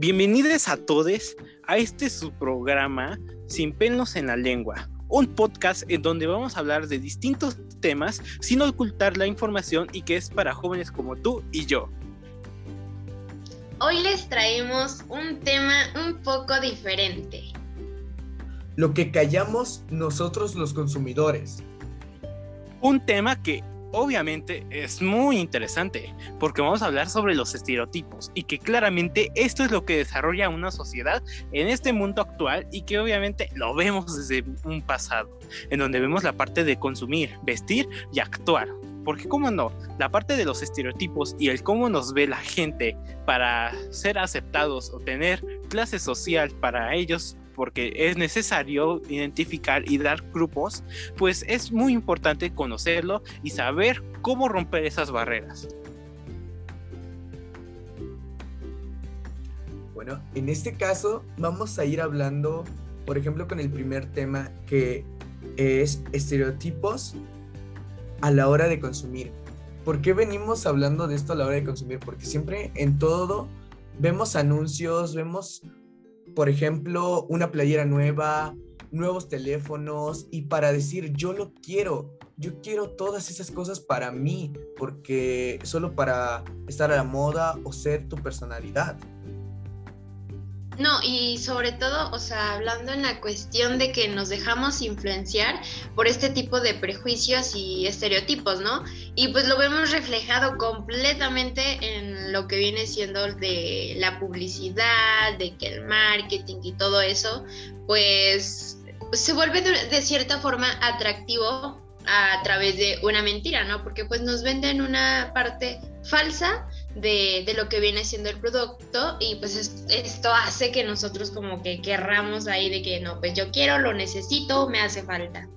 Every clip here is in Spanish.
Bienvenidos a todos a este su programa Sin pelos en la lengua, un podcast en donde vamos a hablar de distintos temas sin ocultar la información y que es para jóvenes como tú y yo. Hoy les traemos un tema un poco diferente. Lo que callamos nosotros los consumidores. Un tema que obviamente es muy interesante porque vamos a hablar sobre los estereotipos y que claramente esto es lo que desarrolla una sociedad en este mundo actual y que obviamente lo vemos desde un pasado, en donde vemos la parte de consumir, vestir y actuar. Porque cómo no, la parte de los estereotipos y el cómo nos ve la gente para ser aceptados o tener clase social para ellos porque es necesario identificar y dar grupos, pues es muy importante conocerlo y saber cómo romper esas barreras. Bueno, en este caso vamos a ir hablando, por ejemplo, con el primer tema que es estereotipos a la hora de consumir. ¿Por qué venimos hablando de esto a la hora de consumir? Porque siempre en todo vemos anuncios, vemos por ejemplo, una playera nueva, nuevos teléfonos y para decir yo lo quiero, yo quiero todas esas cosas para mí, porque solo para estar a la moda o ser tu personalidad. No, y sobre todo, o sea, hablando en la cuestión de que nos dejamos influenciar por este tipo de prejuicios y estereotipos, ¿no? Y pues lo vemos reflejado completamente en lo que viene siendo de la publicidad, de que el marketing y todo eso, pues se vuelve de, cierta forma atractivo a través de una mentira, ¿no? Porque pues nos venden una parte falsa de, lo que viene siendo el producto y pues esto hace que nosotros como que querramos ahí de que no, pues yo quiero, lo necesito, me hace falta.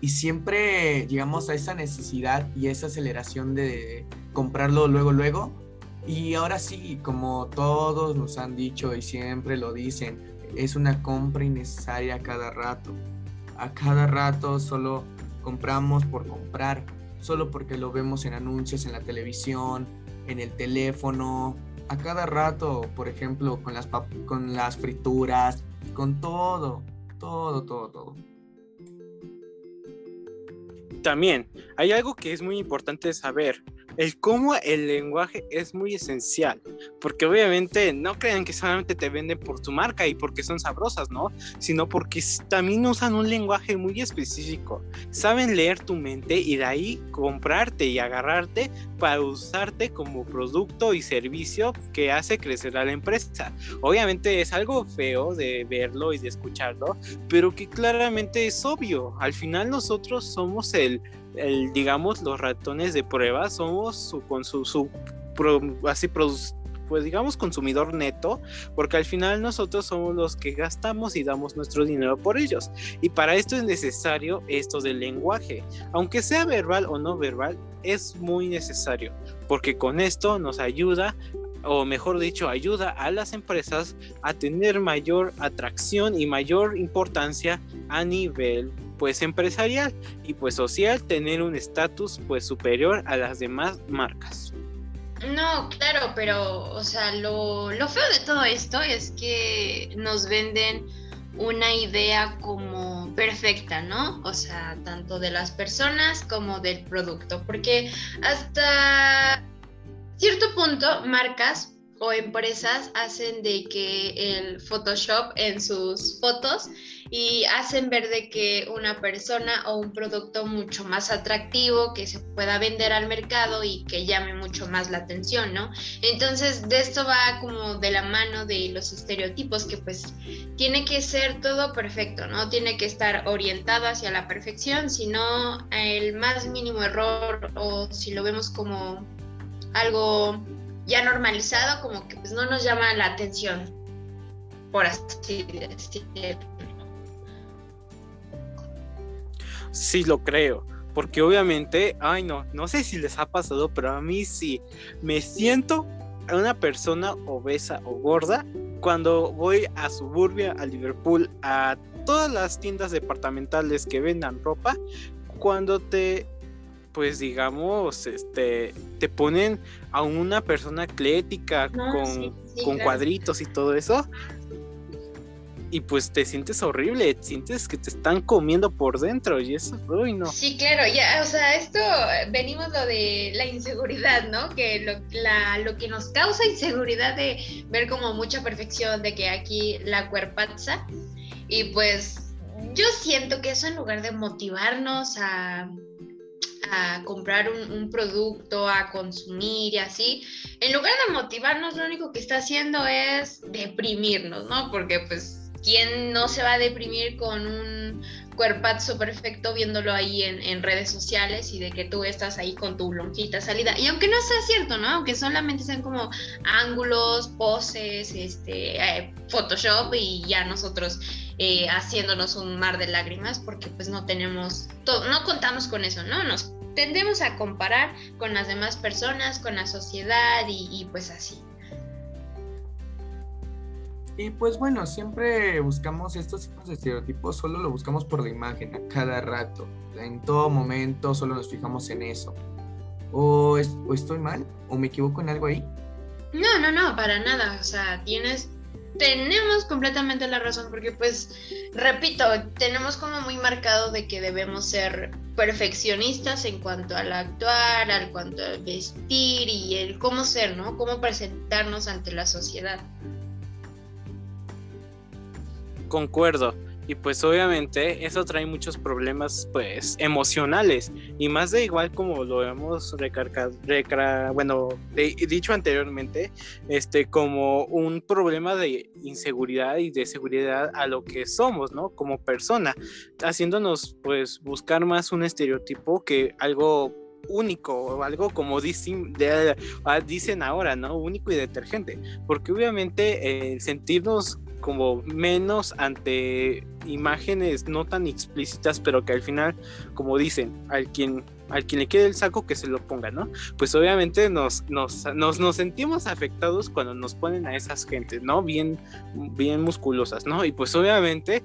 Y siempre llegamos a esa necesidad y esa aceleración de comprarlo luego, luego. Y ahora sí, como todos nos han dicho y siempre lo dicen, es una compra innecesaria a cada rato. A cada rato solo compramos por comprar, solo porque lo vemos en anuncios en la televisión, en el teléfono, a cada rato, por ejemplo, con las, con las frituras, con todo, todo, todo, todo. También hay algo que es muy importante saber el cómo el lenguaje es muy esencial, porque obviamente no crean que solamente te venden por tu marca y porque son sabrosas, ¿no? Sino porque también usan un lenguaje muy específico, saben leer tu mente y de ahí comprarte y agarrarte para usarte como producto y servicio que hace crecer a la empresa. Obviamente es algo feo de verlo y de escucharlo, pero que claramente es obvio. Al final nosotros somos el el, digamos, los ratones de prueba somos su, con su, su así pues digamos consumidor neto, porque al final nosotros somos los que gastamos y damos nuestro dinero por ellos. Y para esto es necesario esto del lenguaje, aunque sea verbal o no verbal, es muy necesario, porque con esto nos ayuda o mejor dicho, ayuda a las empresas a tener mayor atracción y mayor importancia a nivel pues empresarial y pues social tener un estatus pues superior a las demás marcas. No, claro, pero o sea, lo, lo feo de todo esto es que nos venden una idea como perfecta, ¿no? O sea, tanto de las personas como del producto, porque hasta cierto punto marcas o empresas hacen de que el Photoshop en sus fotos y hacen ver de que una persona o un producto mucho más atractivo que se pueda vender al mercado y que llame mucho más la atención, ¿no? Entonces, de esto va como de la mano de los estereotipos que pues tiene que ser todo perfecto, ¿no? Tiene que estar orientado hacia la perfección, si no el más mínimo error o si lo vemos como algo ya normalizado, como que pues no nos llama la atención, por así decirlo. Sí lo creo, porque obviamente, ay no, no sé si les ha pasado, pero a mí sí, me siento una persona obesa o gorda cuando voy a Suburbia, a Liverpool, a todas las tiendas departamentales que vendan ropa, cuando te pues digamos, este, te ponen a una persona atlética con, con cuadritos y todo eso. Y pues te sientes horrible, sientes que te están comiendo por dentro y eso, uy, no. Sí, claro, ya, o sea, esto venimos lo de la inseguridad, ¿no? Que lo, la, lo que nos causa inseguridad de ver como mucha perfección, de que aquí la cuerpaza, y pues yo siento que eso en lugar de motivarnos a a comprar un, producto, a consumir y así, en lugar de motivarnos, lo único que está haciendo es deprimirnos, ¿no? Porque pues, ¿quién no se va a deprimir con un cuerpazo perfecto viéndolo ahí en, redes sociales y de que tú estás ahí con tu lonjita salida? Y aunque no sea cierto, ¿no? Aunque solamente sean como ángulos, poses, este, eh, Photoshop y ya nosotros eh, haciéndonos un mar de lágrimas porque pues no tenemos, todo, no contamos con eso, ¿no? Nos tendemos a comparar con las demás personas, con la sociedad y, pues así. Y pues bueno, siempre buscamos estos tipos de estereotipos, solo lo buscamos por la imagen a cada rato. En todo momento solo nos fijamos en eso. ¿O, o estoy mal? ¿O me equivoco en algo ahí? No, no, no, para nada. O sea, tienes tenemos completamente la razón porque pues repito, tenemos como muy marcado de que debemos ser perfeccionistas en cuanto al actuar, al cuanto al vestir y el cómo ser, ¿no? Cómo presentarnos ante la sociedad. Concuerdo y pues obviamente eso trae muchos problemas pues emocionales y más de igual como lo hemos recargado, bueno dicho anteriormente este como un problema de inseguridad y de seguridad a lo que somos no como persona haciéndonos pues buscar más un estereotipo que algo único o algo como dicen, ah, dicen ahora, ¿no? Único y detergente. Porque obviamente eh, sentirnos como menos ante imágenes no tan explícitas, pero que al final, como dicen, al quien al quien le quede el saco que se lo ponga, ¿no? Pues obviamente nos, nos, nos, sentimos afectados cuando nos ponen a esas gentes, ¿no? Bien, bien musculosas, ¿no? Y pues obviamente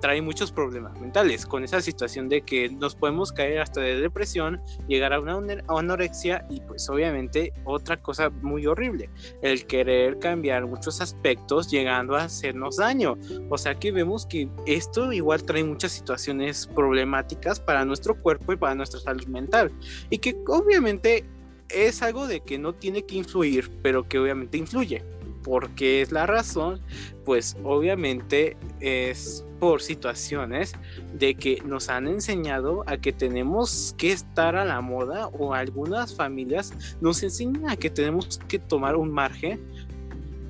trae muchos problemas mentales con esa situación de que nos podemos caer hasta de depresión, llegar a una anorexia y pues obviamente otra cosa muy horrible, el querer cambiar muchos aspectos llegando a hacernos daño. O sea que vemos que esto igual trae muchas situaciones problemáticas para nuestro cuerpo y para nuestra salud mental. Y que obviamente es algo de que no tiene que influir, pero que obviamente influye. Porque es la razón, pues obviamente es por situaciones de que nos han enseñado a que tenemos que estar a la moda o algunas familias nos enseñan a que tenemos que tomar un margen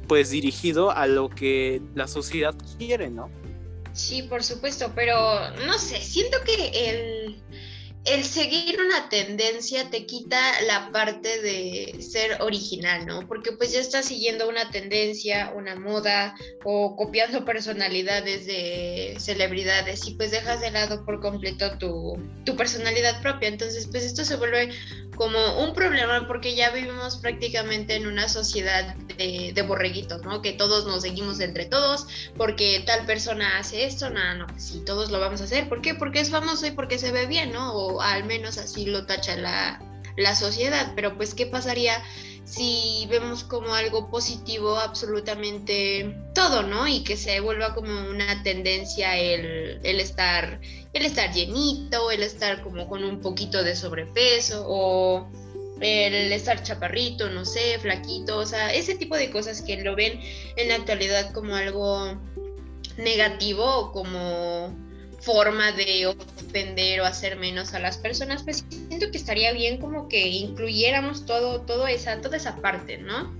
pues dirigido a lo que la sociedad quiere, ¿no? Sí, por supuesto, pero no sé, siento que el el seguir una tendencia te quita la parte de ser original, ¿no? Porque pues ya estás siguiendo una tendencia, una moda o copiando personalidades de celebridades y pues dejas de lado por completo tu, tu personalidad propia. Entonces pues esto se vuelve como un problema porque ya vivimos prácticamente en una sociedad de, borreguitos, ¿no? Que todos nos seguimos entre todos, porque tal persona hace esto, nada, no, sí, todos lo vamos a hacer. ¿Por qué? Porque es famoso y porque se ve bien, ¿no? O al menos así lo tacha la, la sociedad. Pero pues, ¿qué pasaría si vemos como algo positivo absolutamente todo, ¿no? Y que se vuelva como una tendencia el, el, estar, el estar llenito, el estar como con un poquito de sobrepeso o el estar chaparrito, no sé, flaquito, o sea, ese tipo de cosas que lo ven en la actualidad como algo negativo o como forma de ofender o hacer menos a las personas, pues siento que estaría bien como que incluyéramos todo, todo esa, toda esa parte, ¿no?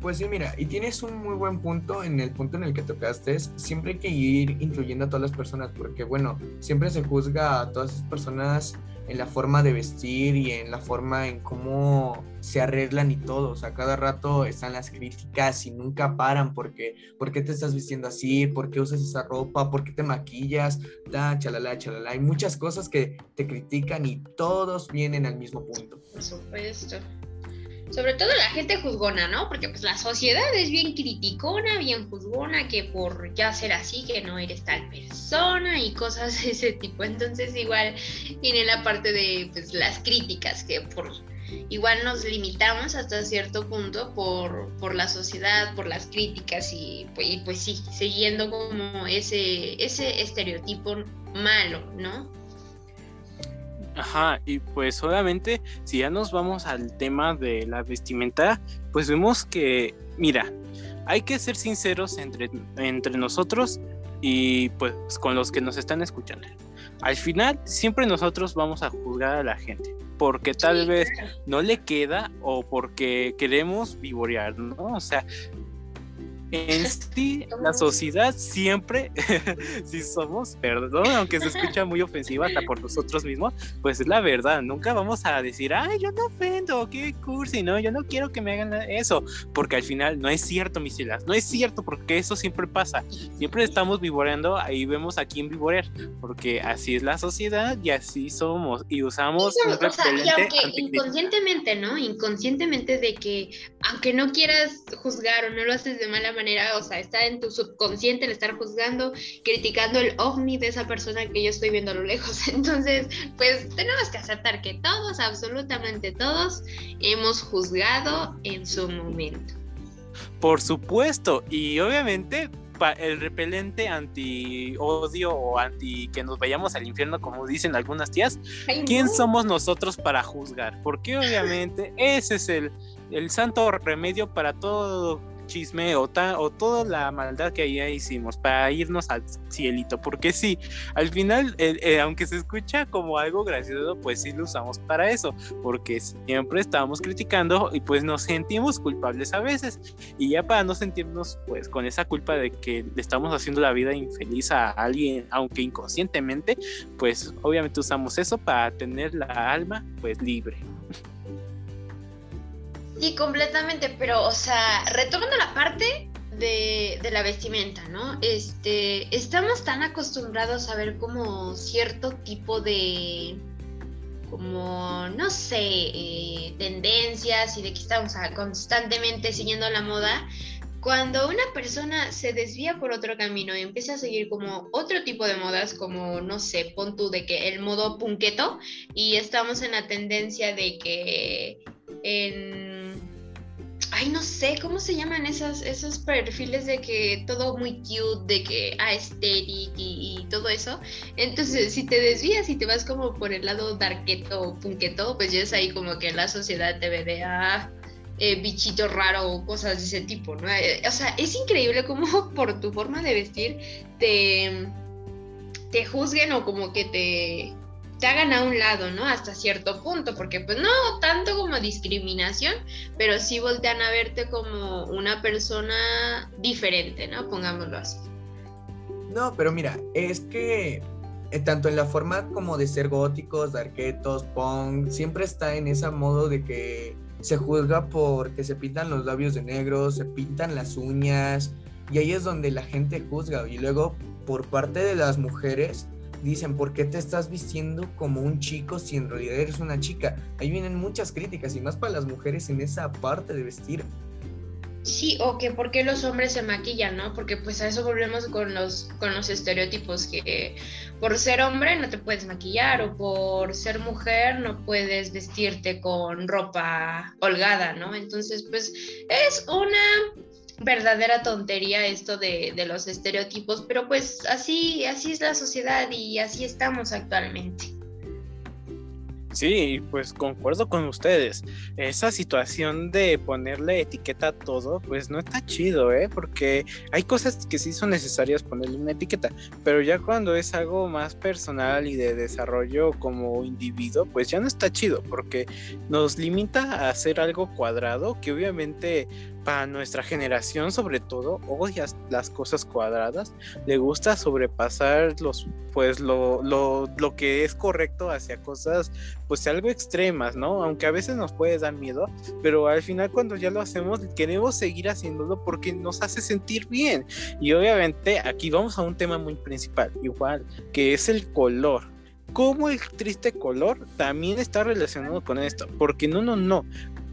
Pues sí, mira, y tienes un muy buen punto en el punto en el que tocaste, es siempre hay que ir incluyendo a todas las personas, porque bueno, siempre se juzga a todas esas personas en la forma de vestir y en la forma en cómo se arreglan y todo. O sea, cada rato están las críticas y nunca paran porque, ¿por qué te estás vistiendo así? ¿Por qué usas esa ropa? ¿Por qué te maquillas? Da, chalala, chalala. Hay muchas cosas que te critican y todos vienen al mismo punto. Por supuesto. Sobre todo la gente juzgona, ¿no? Porque pues la sociedad es bien criticona, bien juzgona, que por ya ser así, que no eres tal persona y cosas de ese tipo. Entonces igual tiene la parte de pues las críticas, que por igual nos limitamos hasta cierto punto por, por la sociedad, por las críticas y pues, y pues sí, siguiendo como ese, ese estereotipo malo, ¿no? Ajá, y pues obviamente si ya nos vamos al tema de la vestimenta, pues vemos que, mira, hay que ser sinceros entre, entre nosotros y pues con los que nos están escuchando. Al final siempre nosotros vamos a juzgar a la gente porque tal vez no le queda o porque queremos vivorear, ¿no? O sea, en sí, la sociedad siempre, si somos, perdón, aunque se escucha muy ofensiva hasta por nosotros mismos, pues es la verdad. Nunca vamos a decir, ay, yo no ofendo, qué cursi, no, yo no quiero que me hagan eso, porque al final no es cierto, mis no es cierto, porque eso siempre pasa. Siempre estamos vivoreando, ahí vemos a quién vivorear, porque así es la sociedad y así somos y usamos. o sea, y aunque inconscientemente, ¿no? Inconscientemente de que, aunque no quieras juzgar o no lo haces de mala manera, o sea, está en tu subconsciente el estar juzgando, criticando el ovni de esa persona que yo estoy viendo a lo lejos. Entonces, pues tenemos que aceptar que todos, absolutamente todos, hemos juzgado en su momento. Por supuesto, y obviamente el repelente anti odio o anti que nos vayamos al infierno, como dicen algunas tías, ¿quién somos nosotros para juzgar? Porque obviamente ese es el, el santo remedio para todo chisme o, o toda la maldad que ahí hicimos para irnos al cielito. Porque sí, al final, eh, eh, aunque se escucha como algo gracioso, pues sí lo usamos para eso. Porque siempre estábamos criticando y pues nos sentimos culpables a veces. Y ya para no sentirnos pues con esa culpa de que le estamos haciendo la vida infeliz a alguien, aunque inconscientemente, pues obviamente usamos eso para tener la alma pues libre. Sí, completamente, pero, o sea, retomando la parte de, la vestimenta, ¿no? Este, estamos tan acostumbrados a ver como cierto tipo de, como, no sé, eh, tendencias y de que estamos constantemente siguiendo la moda. Cuando una persona se desvía por otro camino y empieza a seguir como otro tipo de modas, como, no sé, pon tú de que el modo punqueto, y estamos en la tendencia de que en ay, no sé, ¿cómo se llaman esas, esos perfiles de que todo muy cute, de que aesthetic y, y, todo eso? Entonces, si te desvías y te vas como por el lado darketo o punketo, pues ya es ahí como que la sociedad te ve de, ah, eh, bichito raro o cosas de ese tipo, ¿no? Eh, o sea, es increíble como por tu forma de vestir te, te juzguen o como que te te hagan a un lado, ¿no? Hasta cierto punto, porque pues no tanto como discriminación, pero sí voltean a verte como una persona diferente, ¿no? Pongámoslo así. No, pero mira, es que eh, tanto en la forma como de ser góticos, darquetos, punk, siempre está en ese modo de que se juzga porque se pintan los labios de negro, se pintan las uñas, y ahí es donde la gente juzga. Y luego, por parte de las mujeres, dicen, ¿por qué te estás vistiendo como un chico si en realidad eres una chica? Ahí vienen muchas críticas y más para las mujeres en esa parte de vestir. Sí, o que por qué los hombres se maquillan, ¿no? Porque pues a eso volvemos con los, con los estereotipos, que por ser hombre no te puedes maquillar o por ser mujer no puedes vestirte con ropa holgada, ¿no? Entonces pues es una verdadera tontería esto de, los estereotipos, pero pues así, así es la sociedad y así estamos actualmente. Sí, pues concuerdo con ustedes. Esa situación de ponerle etiqueta a todo, pues no está chido, ¿eh? Porque hay cosas que sí son necesarias ponerle una etiqueta, pero ya cuando es algo más personal y de desarrollo como individuo, pues ya no está chido, porque nos limita a hacer algo cuadrado que obviamente para nuestra generación sobre todo odia las cosas cuadradas, le gusta sobrepasar los pues lo, lo, lo, que es correcto hacia cosas pues algo extremas, ¿no? Aunque a veces nos puede dar miedo, pero al final cuando ya lo hacemos queremos seguir haciéndolo porque nos hace sentir bien. Y obviamente aquí vamos a un tema muy principal, igual, que es el color cómo el triste color también está relacionado con esto. Porque no, no, no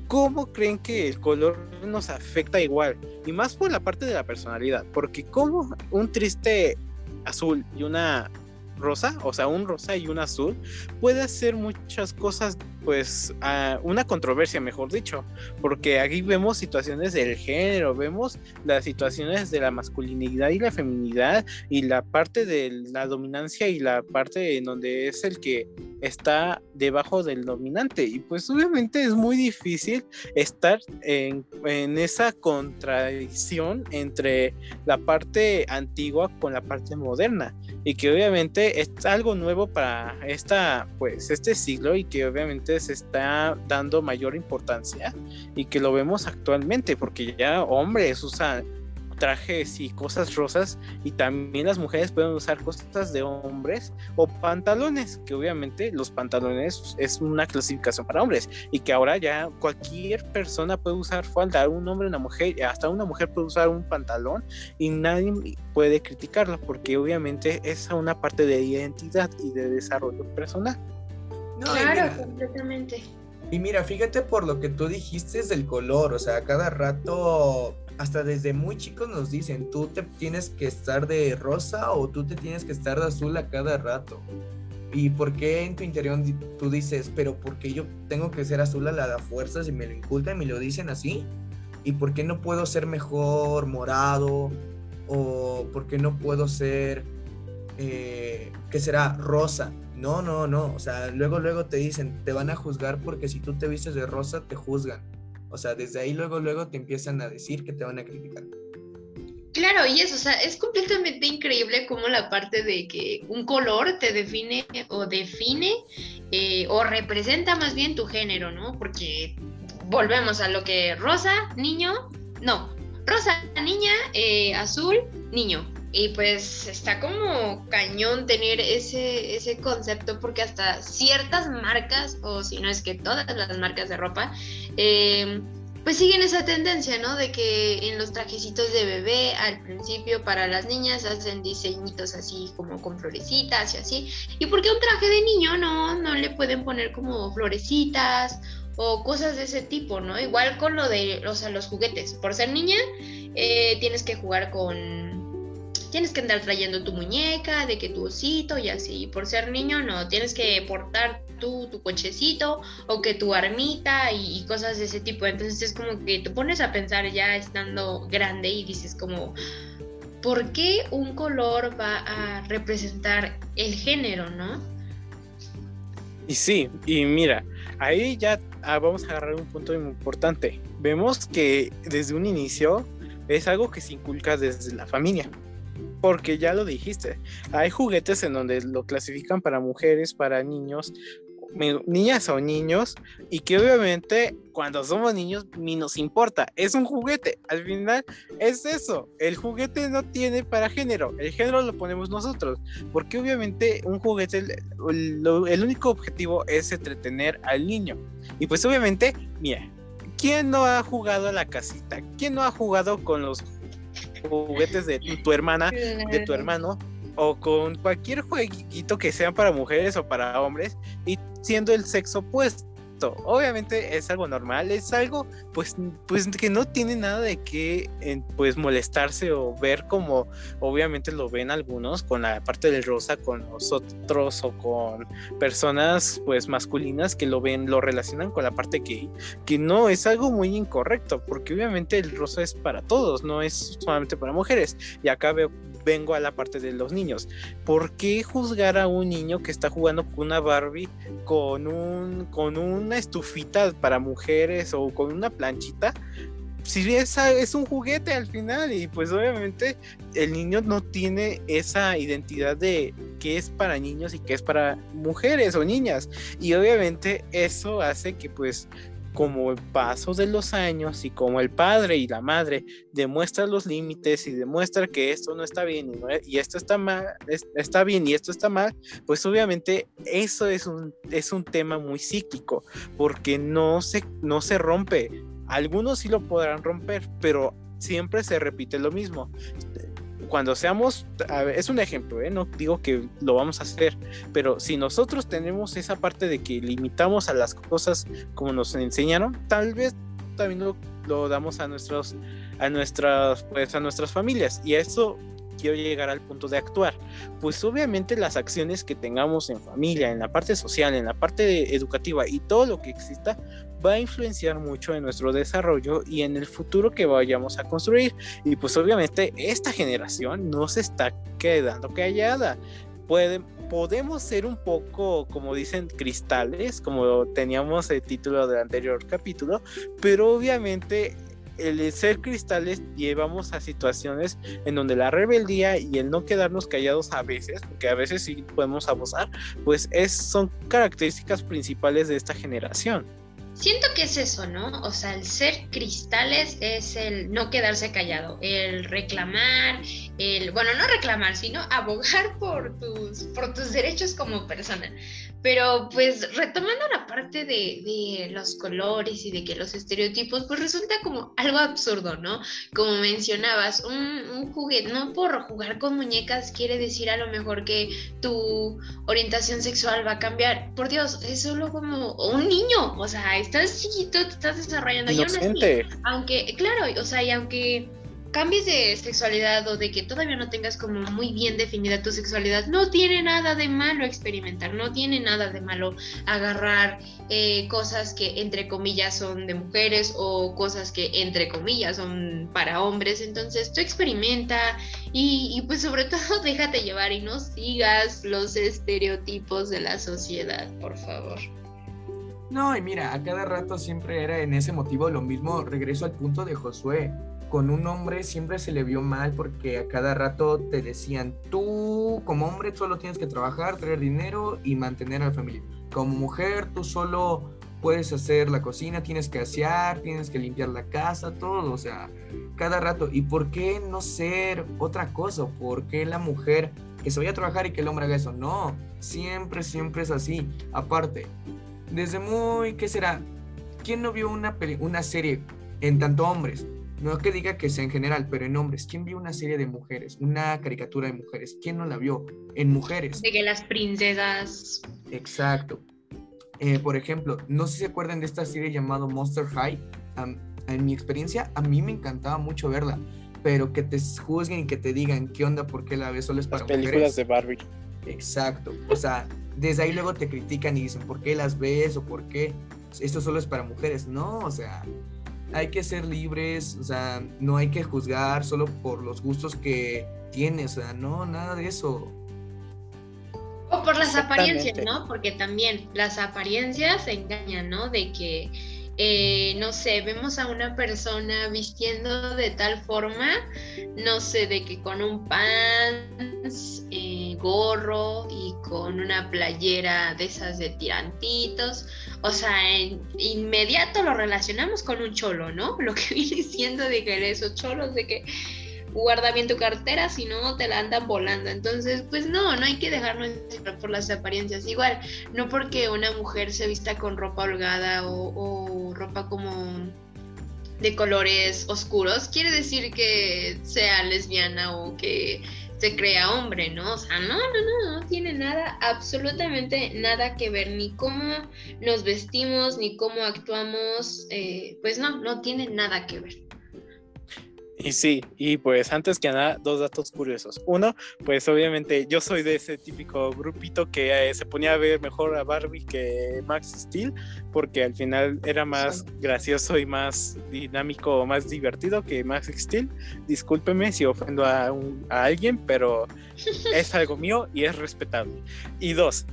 ¿cómo creen que el color nos afecta igual? Y más por la parte de la personalidad, porque como un triste azul y una rosa, o sea, un rosa y un azul, puede hacer muchas cosas, pues, una controversia, mejor dicho, porque aquí vemos situaciones del género, vemos las situaciones de la masculinidad y la feminidad, y la parte de la dominancia y la parte en donde es el que está debajo del dominante, y pues obviamente es muy difícil estar en, en esa contradicción entre la parte antigua con la parte moderna, y que obviamente es algo nuevo para esta, pues, este siglo y que obviamente se está dando mayor importancia y que lo vemos actualmente porque ya hombres usan trajes y cosas rosas y también las mujeres pueden usar cosas de hombres o pantalones, que obviamente los pantalones es una clasificación para hombres y que ahora ya cualquier persona puede usar falda, un hombre, una mujer, hasta una mujer puede usar un pantalón y nadie puede criticarlo porque obviamente es una parte de identidad y de desarrollo personal. Claro, completamente. Y mira, fíjate por lo que tú dijiste es del color, o sea, cada rato hasta desde muy chicos nos dicen, tú te tienes que estar de rosa o tú te tienes que estar de azul a cada rato. ¿Y por qué en tu interior tú dices, pero por qué yo tengo que ser azul a la fuerza si me lo inculcan y me lo dicen así? ¿Y por qué no puedo ser mejor morado? ¿O por qué no puedo ser, eh, qué será, rosa? No, no, no. O sea, luego, luego te dicen, te van a juzgar porque si tú te vistes de rosa, te juzgan. O sea, desde ahí luego, luego te empiezan a decir que te van a criticar. Claro, y eso, o sea, es completamente increíble cómo la parte de que un color te define o define eh, o representa más bien tu género, ¿no? Porque volvemos a lo que rosa, niño, no, rosa, niña, eh, azul, niño. Y pues está como cañón tener ese, ese concepto porque hasta ciertas marcas, o si no es que todas las marcas de ropa, eh, pues siguen esa tendencia, ¿no? De que en los trajecitos de bebé al principio para las niñas hacen diseñitos así como con florecitas y así. ¿Y por qué un traje de niño no, no le pueden poner como florecitas o cosas de ese tipo, ¿no? Igual con lo de, o sea, los juguetes. Por ser niña, eh, tienes que jugar con tienes que andar trayendo tu muñeca, de que tu osito y así. Por ser niño, no, tienes que portar tu, tu cochecito o que tu armita y, cosas de ese tipo. Entonces es como que te pones a pensar ya estando grande y dices como, ¿por qué un color va a representar el género, no? Y sí, y mira, ahí ya ah, vamos a agarrar un punto muy importante. Vemos que desde un inicio es algo que se inculca desde la familia porque ya lo dijiste, hay juguetes en donde lo clasifican para mujeres, para niños, niñas o niños, y que obviamente cuando somos niños ni nos importa, es un juguete, al final es eso, el juguete no tiene para género, el género lo ponemos nosotros, porque obviamente un juguete, el, único objetivo es entretener al niño, y pues obviamente, mira, ¿quién no ha jugado a la casita? ¿Quién no ha jugado con los juguetes de tu hermana, de tu hermano, o con cualquier jueguito que sean para mujeres o para hombres, y siendo el sexo opuesto obviamente es algo normal, es algo pues, pues que no tiene nada de qué pues molestarse o ver como obviamente lo ven algunos con la parte del rosa con nosotros o con personas pues masculinas que lo ven, lo relacionan con la parte gay, que no es algo muy incorrecto, porque obviamente el rosa es para todos, no es solamente para mujeres. Y acá veo vengo a la parte de los niños. ¿Por qué juzgar a un niño que está jugando con una Barbie con un con una estufita para mujeres o con una planchita? Si es, es un juguete al final y pues obviamente el niño no tiene esa identidad de qué es para niños y qué es para mujeres o niñas y obviamente eso hace que pues como el paso de los años y como el padre y la madre demuestran los límites y demuestran que esto no está bien y, esto está mal, está bien y esto está mal, pues obviamente eso es un, es un tema muy cíclico porque no se, no se rompe. Algunos sí lo podrán romper, pero siempre se repite lo mismo. Cuando seamos, es un ejemplo, ¿eh? no digo que lo vamos a hacer, pero si nosotros tenemos esa parte de que limitamos a las cosas como nos enseñaron, tal vez también lo, lo damos a nuestros, a nuestras, pues a nuestras familias y eso quiero llegar al punto de actuar. Pues obviamente las acciones que tengamos en familia, en la parte social, en la parte educativa y todo lo que exista va a influenciar mucho en nuestro desarrollo y en el futuro que vayamos a construir. Y pues obviamente esta generación no se está quedando callada. podemos ser un poco, como dicen, cristales, como teníamos el título del anterior capítulo, pero obviamente el ser cristales llevamos a situaciones en donde la rebeldía y el no quedarnos callados a veces, porque a veces sí podemos abusar, pues es, son características principales de esta generación. Siento que es eso, ¿no? O sea, el ser cristales es el no quedarse callado, el reclamar, el, bueno, no reclamar, sino abogar por tus, por tus derechos como persona. Pero pues retomando la parte de, los colores y de que los estereotipos, pues resulta como algo absurdo, ¿no? Como mencionabas, un, un, juguete, no por jugar con muñecas quiere decir a lo mejor que tu orientación sexual va a cambiar. Por Dios, es solo como un niño, o sea, estás chiquito, te estás desarrollando. Inocente. aunque, claro, o sea, y aunque cambies de sexualidad o de que todavía no tengas como muy bien definida tu sexualidad, no tiene nada de malo experimentar, no tiene nada de malo agarrar eh, cosas que entre comillas son de mujeres o cosas que entre comillas son para hombres. Entonces tú experimenta y, y pues sobre todo déjate llevar y no sigas los estereotipos de la sociedad, por favor. No, y mira, a cada rato siempre era en ese motivo lo mismo. Regreso al punto de Josué con un hombre siempre se le vio mal porque a cada rato te decían, tú como hombre solo tienes que trabajar, traer dinero y mantener a la familia. Como mujer tú solo puedes hacer la cocina, tienes que asear, tienes que limpiar la casa, todo, o sea, cada rato. ¿Y por qué no ser otra cosa? ¿Por qué la mujer que se vaya a trabajar y que el hombre haga eso? No, siempre, siempre es así. Aparte, desde muy, ¿qué será? ¿Quién no vio una, una serie en tanto hombres? No que diga que sea en general, pero en hombres. ¿Quién vio una serie de mujeres? Una caricatura de mujeres. ¿Quién no la vio? En mujeres. De que las princesas. Exacto. Eh, por ejemplo, no sé si se acuerdan de esta serie llamada Monster High. en mi experiencia, a mí me encantaba mucho verla. Pero que te juzguen y que te digan qué onda, por qué la ves solo es para las películas de Barbie. Exacto. O sea, desde ahí luego te critican y dicen, ¿por qué las ves? o por qué esto solo es para mujeres? No, o sea, hay que ser libres, o sea, no hay que juzgar solo por los gustos que tienes, o sea, no, nada de eso. O por las apariencias, ¿no? Porque también las apariencias engañan, ¿no? De que, eh, no sé, vemos a una persona vistiendo de tal forma, no sé, de que con un pants, eh, gorro y con una playera de esas de tirantitos, o sea, en inmediato lo relacionamos con un cholo, ¿no? Lo que viene siendo de que esos cholos de que guarda bien tu cartera, si no te la andan volando. Entonces, pues no, no hay que dejarnos por las apariencias. Igual, no porque una mujer se vista con ropa holgada o, ropa como de colores oscuros, quiere decir que sea lesbiana o que se crea hombre, ¿no? O sea, no, no, no, no tiene nada, absolutamente nada que ver, ni cómo nos vestimos, ni cómo actuamos, eh, pues no, no tiene nada que ver. Y sí, y pues antes que nada, dos datos curiosos. Uno, pues obviamente yo soy de ese típico grupito que eh, se ponía a ver mejor a Barbie que Max Steel, porque al final era más gracioso y más dinámico, más divertido que Max Steel. Discúlpeme si ofendo a, a alguien, pero es algo mío y es respetable. Y dos,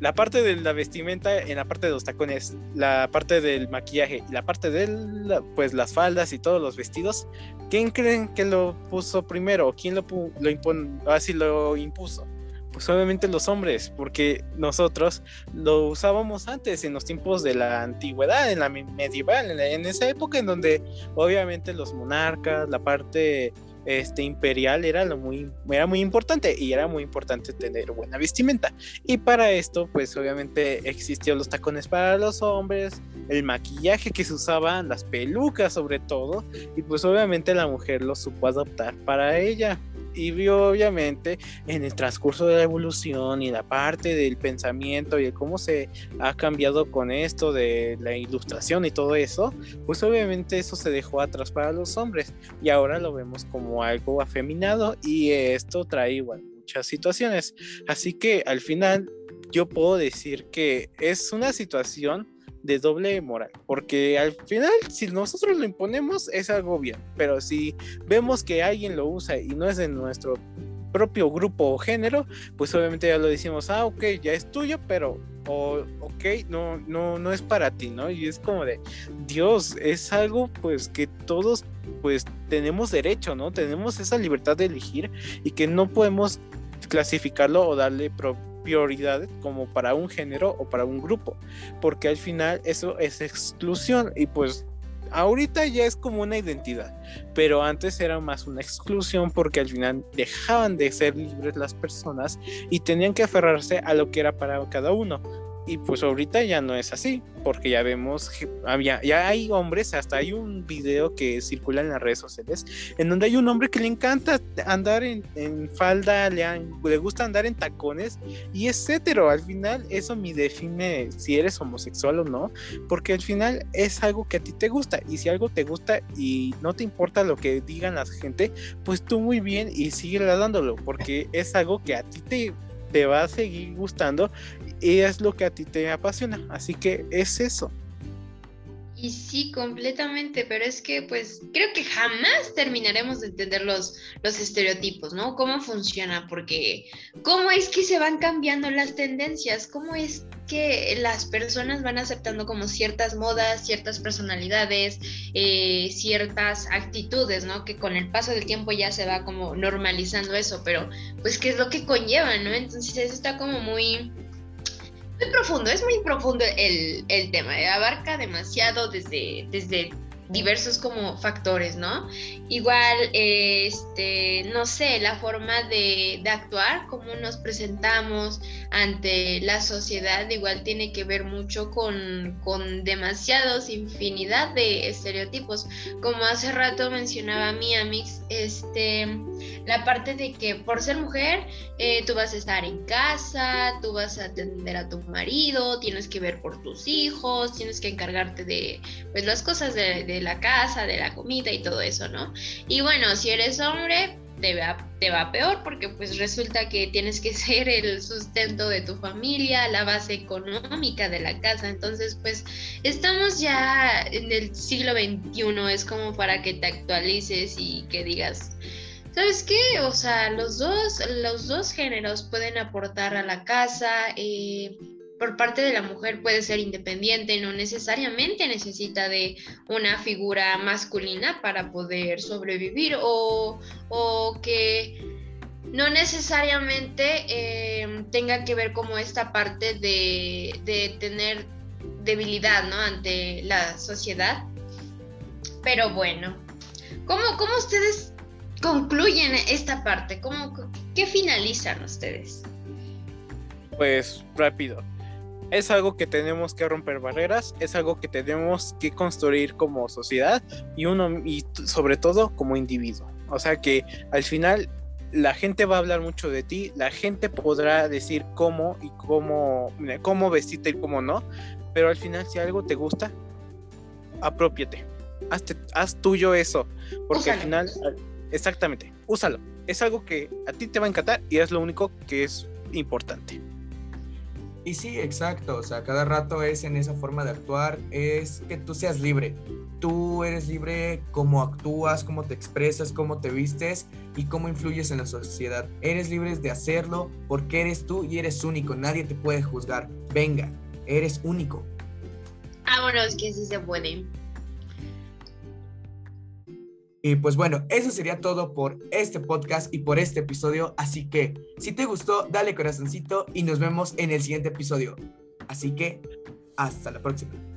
la parte de la vestimenta en la parte de los tacones, la parte del maquillaje y la parte de pues las faldas y todos los vestidos, ¿quién creen que lo puso primero? ¿Quién lo, lo, así lo impuso? Pues obviamente los hombres, porque nosotros lo usábamos antes, en los tiempos de la antigüedad, en la medieval, en esa época en donde obviamente los monarcas, la parte este, imperial era, lo muy, era muy importante y era muy importante tener buena vestimenta. Y para esto, pues obviamente existían los tacones para los hombres, el maquillaje que se usaba, las pelucas sobre todo, y pues obviamente la mujer lo supo adoptar para ella. Y obviamente en el transcurso de la evolución y la parte del pensamiento y de cómo se ha cambiado con esto de la ilustración y todo eso, pues obviamente eso se dejó atrás para los hombres y ahora lo vemos como algo afeminado y esto trae igual muchas situaciones. Así que al final yo puedo decir que es una situación de doble moral, porque al final si nosotros lo imponemos es algo bien, pero si vemos que alguien lo usa y no es de nuestro propio grupo o género, pues obviamente ya lo decimos, ah, ok, ya es tuyo, pero, o, ok, no, no, no es para ti, ¿no? Y es como de, Dios, es algo pues que todos pues tenemos derecho, ¿no? Tenemos esa libertad de elegir y que no podemos clasificarlo o darle prioridad como para un género o para un grupo, porque al final eso es exclusión y pues ahorita ya es como una identidad, pero antes era más una exclusión porque al final dejaban de ser libres las personas y tenían que aferrarse a lo que era para cada uno. Y pues ahorita ya no es así, porque ya vemos, había, ya hay hombres, hasta hay un video que circula en las redes sociales, en donde hay un hombre que le encanta andar en, falda, le, le, gusta andar en tacones, y es hetero, al final eso me define si eres homosexual o no, porque al final es algo que a ti te gusta, y si algo te gusta y no te importa lo que digan la gente, pues tú muy bien y sigue dándolo, porque es algo que a ti te te va a seguir gustando y es lo que a ti te apasiona. Así que es eso. Sí, completamente, pero es que pues creo que jamás terminaremos de entender los, los estereotipos, ¿no? Cómo funciona, porque cómo es que se van cambiando las tendencias, cómo es que las personas van aceptando como ciertas modas, ciertas personalidades, eh, ciertas actitudes, ¿no? Que con el paso del tiempo ya se va como normalizando eso, pero pues qué es lo que conlleva, ¿no? Entonces eso está como muy muy profundo, es muy profundo el, el tema, eh, abarca demasiado desde, desde diversos como factores, ¿no? Igual, este, no sé, la forma de, actuar, cómo nos presentamos ante la sociedad, igual tiene que ver mucho con, con demasiados, infinidad de estereotipos. Como hace rato mencionaba mi Amix, este, la parte de que por ser mujer, eh, tú vas a estar en casa, tú vas a atender a tu marido, tienes que ver por tus hijos, tienes que encargarte de, pues, las cosas de de la casa, de la comida y todo eso, ¿no? Y bueno, si eres hombre, te va, te va peor porque pues resulta que tienes que ser el sustento de tu familia, la base económica de la casa. Entonces pues estamos ya en el siglo XXI, es como para que te actualices y que digas, ¿sabes qué? O sea, los dos, los dos géneros pueden aportar a la casa. Eh, por parte de la mujer puede ser independiente, no necesariamente necesita de una figura masculina para poder sobrevivir o, que no necesariamente em, tenga que ver como esta parte de, tener debilidad ¿no? ante la sociedad. Pero bueno, ¿cómo, cómo ustedes concluyen esta parte? ¿Cómo, ¿Qué finalizan ustedes? Pues rápido es algo que tenemos que romper barreras, es algo que tenemos que construir como sociedad y uno y sobre todo como individuo. O sea que al final la gente va a hablar mucho de ti, la gente podrá decir cómo y cómo, cómo vestirte y cómo no, pero al final si algo te gusta, apropiate, haz tuyo eso, porque al final, exactamente, úsalo. Es algo que a ti te va a encantar y es lo único que es importante. Y sí, exacto, o sea, cada rato es en esa forma de actuar, es que tú seas libre. Tú eres libre cómo actúas, cómo te expresas, cómo te vistes y cómo influyes en la sociedad. Eres libre de hacerlo porque eres tú y eres único, nadie te puede juzgar. Venga, eres único. Vámonos, que sí se puede. Y pues bueno, eso sería todo por este podcast y por este episodio. Así que si te gustó, dale corazoncito y nos vemos en el siguiente episodio. Así que hasta la próxima.